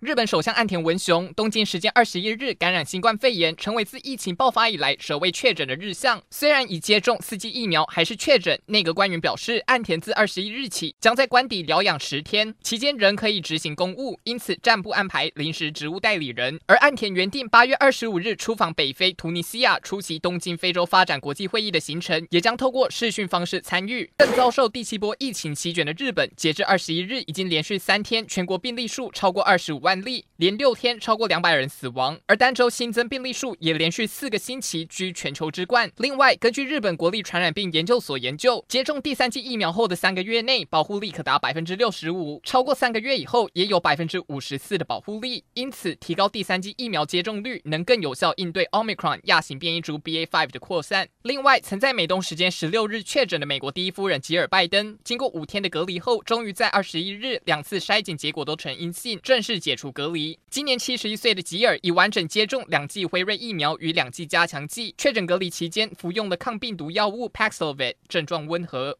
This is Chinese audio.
日本首相岸田文雄东京时间二十一日感染新冠肺炎，成为自疫情爆发以来首位确诊的日相。虽然已接种四剂疫苗，还是确诊。内阁官员表示，岸田自二十一日起将在官邸疗养十天，期间仍可以执行公务，因此暂不安排临时职务代理人。而岸田原定八月二十五日出访北非突尼西亚，出席东京非洲发展国际会议的行程，也将透过视讯方式参与。更遭受第七波疫情席卷的日本，截至二十一日已经连续三天全国病例数超过二十五万。案例连六天超过两百人死亡，而单周新增病例数也连续四个星期居全球之冠。另外，根据日本国立传染病研究所研究，接种第三剂疫苗后的三个月内，保护力可达百分之六十五，超过三个月以后也有百分之五十四的保护力。因此，提高第三剂疫苗接种率，能更有效应对 Omicron 亚型变异株 BA.5 的扩散。另外，曾在美东时间十六日确诊的美国第一夫人吉尔拜登，经过五天的隔离后，终于在二十一日两次筛检结果都呈阴性，正式解隔离。今年七十一岁的吉尔已完整接种两剂辉瑞疫苗与两剂加强剂，确诊隔离期间服用的抗病毒药物 Paxlovid，症状温和。